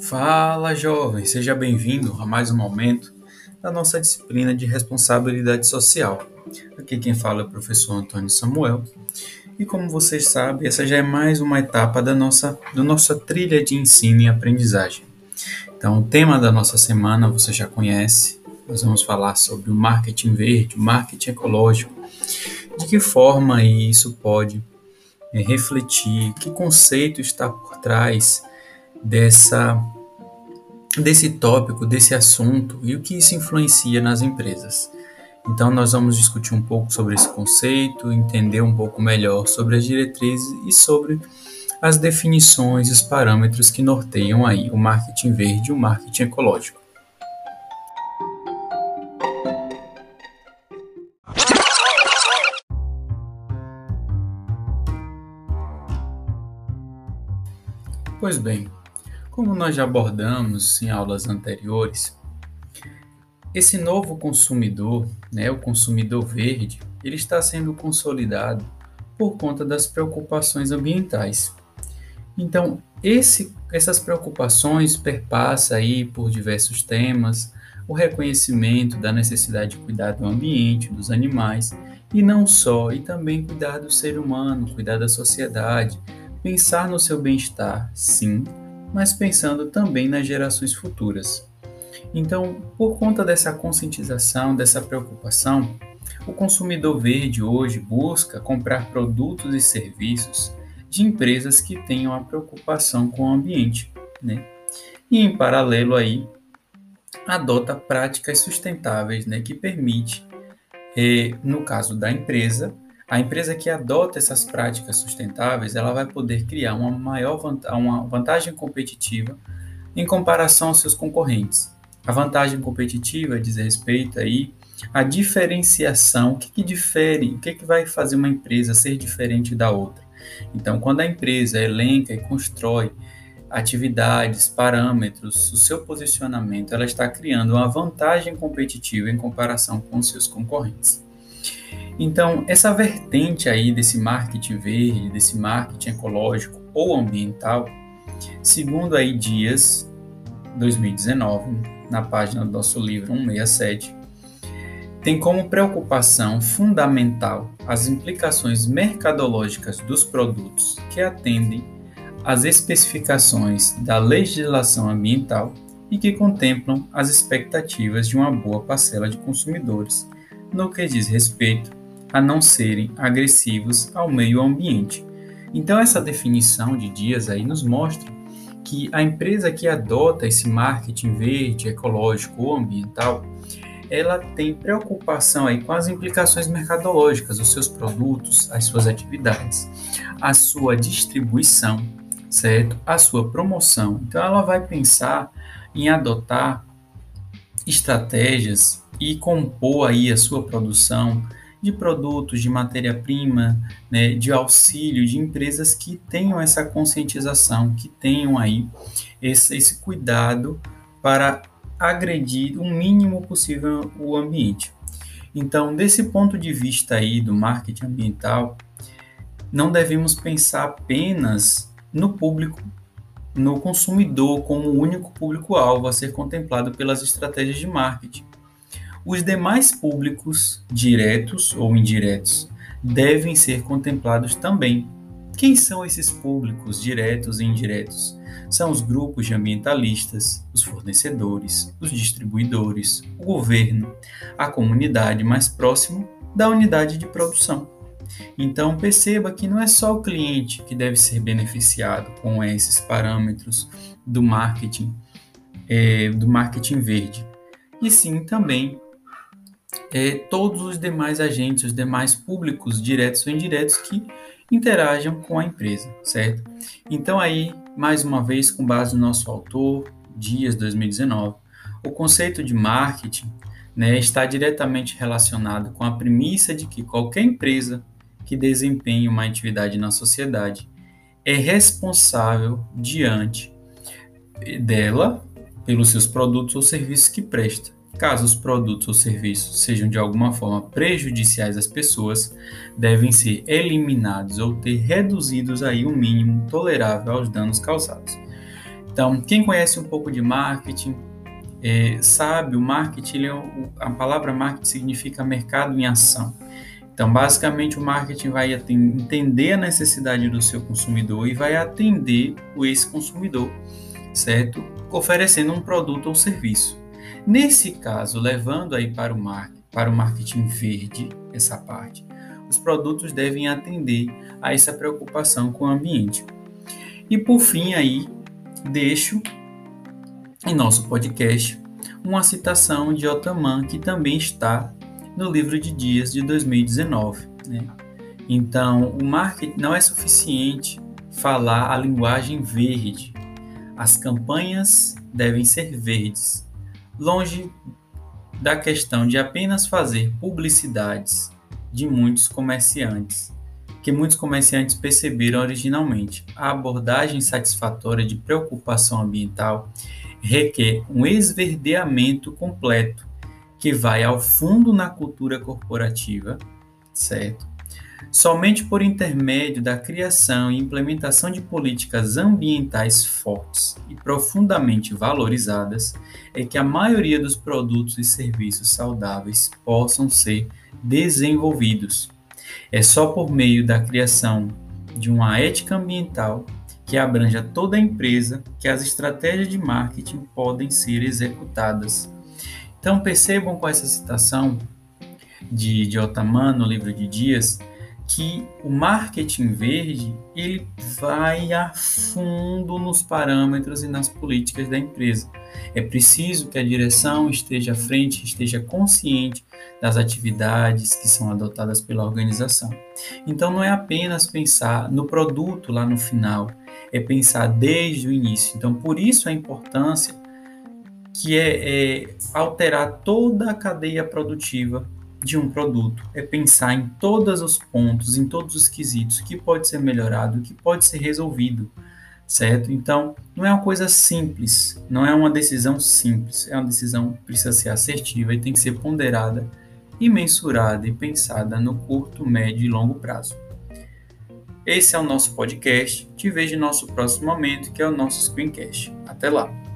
Fala, jovem, seja bem-vindo a mais um momento da nossa disciplina de responsabilidade social. Aqui quem fala é o professor Antônio Samuel. E como vocês sabem, essa já é mais uma etapa da nossa, da nossa trilha de ensino e aprendizagem. Então, o tema da nossa semana você já conhece. Nós vamos falar sobre o marketing verde, o marketing ecológico. De que forma isso pode é, refletir, que conceito está por trás dessa desse tópico, desse assunto e o que isso influencia nas empresas. Então nós vamos discutir um pouco sobre esse conceito, entender um pouco melhor sobre as diretrizes e sobre as definições e os parâmetros que norteiam aí o marketing verde e o marketing ecológico. Pois bem, como nós já abordamos em aulas anteriores, esse novo consumidor, né, o consumidor verde, ele está sendo consolidado por conta das preocupações ambientais. Então, esse, essas preocupações perpassam aí por diversos temas, o reconhecimento da necessidade de cuidar do ambiente, dos animais, e não só, e também cuidar do ser humano, cuidar da sociedade, pensar no seu bem-estar, sim, mas pensando também nas gerações futuras. Então, por conta dessa conscientização, dessa preocupação, o consumidor verde hoje busca comprar produtos e serviços de empresas que tenham a preocupação com o ambiente, né? E em paralelo aí, adota práticas sustentáveis, né, que permite, eh, no caso da empresa, a empresa que adota essas práticas sustentáveis, ela vai poder criar uma maior uma vantagem competitiva em comparação aos seus concorrentes. A vantagem competitiva diz respeito aí à diferenciação, o que, que difere, o que, que vai fazer uma empresa ser diferente da outra. Então, quando a empresa elenca e constrói atividades, parâmetros, o seu posicionamento, ela está criando uma vantagem competitiva em comparação com seus concorrentes. Então, essa vertente aí desse marketing verde, desse marketing ecológico ou ambiental, segundo aí Dias 2019, na página do nosso livro 167, tem como preocupação fundamental as implicações mercadológicas dos produtos que atendem às especificações da legislação ambiental e que contemplam as expectativas de uma boa parcela de consumidores no que diz respeito a não serem agressivos ao meio ambiente. Então essa definição de Dias aí nos mostra que a empresa que adota esse marketing verde, ecológico ou ambiental, ela tem preocupação aí com as implicações mercadológicas dos seus produtos, as suas atividades, a sua distribuição, certo? A sua promoção. Então ela vai pensar em adotar estratégias e compor aí a sua produção de produtos, de matéria-prima, né, de auxílio de empresas que tenham essa conscientização, que tenham aí esse, esse cuidado para agredir o mínimo possível o ambiente. Então, desse ponto de vista aí do marketing ambiental, não devemos pensar apenas no público, no consumidor como o único público-alvo a ser contemplado pelas estratégias de marketing os demais públicos, diretos ou indiretos, devem ser contemplados também. Quem são esses públicos diretos e indiretos? São os grupos de ambientalistas, os fornecedores, os distribuidores, o governo, a comunidade mais próxima da unidade de produção. Então perceba que não é só o cliente que deve ser beneficiado com esses parâmetros do marketing, é, do marketing verde, e sim também é, todos os demais agentes, os demais públicos, diretos ou indiretos, que interajam com a empresa, certo? Então, aí, mais uma vez, com base no nosso autor, Dias 2019, o conceito de marketing né, está diretamente relacionado com a premissa de que qualquer empresa que desempenhe uma atividade na sociedade é responsável diante dela pelos seus produtos ou serviços que presta Caso os produtos ou serviços sejam de alguma forma prejudiciais às pessoas, devem ser eliminados ou ter reduzidos aí o mínimo tolerável aos danos causados. Então, quem conhece um pouco de marketing, é, sabe, o marketing, é a palavra marketing significa mercado em ação. Então, basicamente, o marketing vai entender a necessidade do seu consumidor e vai atender esse consumidor, certo? Oferecendo um produto ou serviço. Nesse caso, levando aí para o marketing, para o marketing verde, essa parte, os produtos devem atender a essa preocupação com o ambiente. E por fim aí, deixo em nosso podcast uma citação de Otaman que também está no livro de dias de 2019. Né? Então, o marketing não é suficiente falar a linguagem verde. As campanhas devem ser verdes, longe da questão de apenas fazer publicidades de muitos comerciantes, que muitos comerciantes perceberam originalmente. A abordagem satisfatória de preocupação ambiental requer um esverdeamento completo que vai ao fundo na cultura corporativa, certo? Somente por intermédio da criação e implementação de políticas ambientais fortes e profundamente valorizadas é que a maioria dos produtos e serviços saudáveis possam ser desenvolvidos. É só por meio da criação de uma ética ambiental que abranja toda a empresa que as estratégias de marketing podem ser executadas então percebam com essa citação de, de Otaman no livro de Dias que o marketing verde ele vai a fundo nos parâmetros e nas políticas da empresa. É preciso que a direção esteja à frente, esteja consciente das atividades que são adotadas pela organização. Então não é apenas pensar no produto lá no final, é pensar desde o início. Então por isso a importância que é, é alterar toda a cadeia produtiva de um produto, é pensar em todos os pontos, em todos os quesitos, que pode ser melhorado, que pode ser resolvido, certo? Então, não é uma coisa simples, não é uma decisão simples, é uma decisão que precisa ser assertiva e tem que ser ponderada e mensurada e pensada no curto, médio e longo prazo. Esse é o nosso podcast. Te vejo no nosso próximo momento, que é o nosso Screencast. Até lá!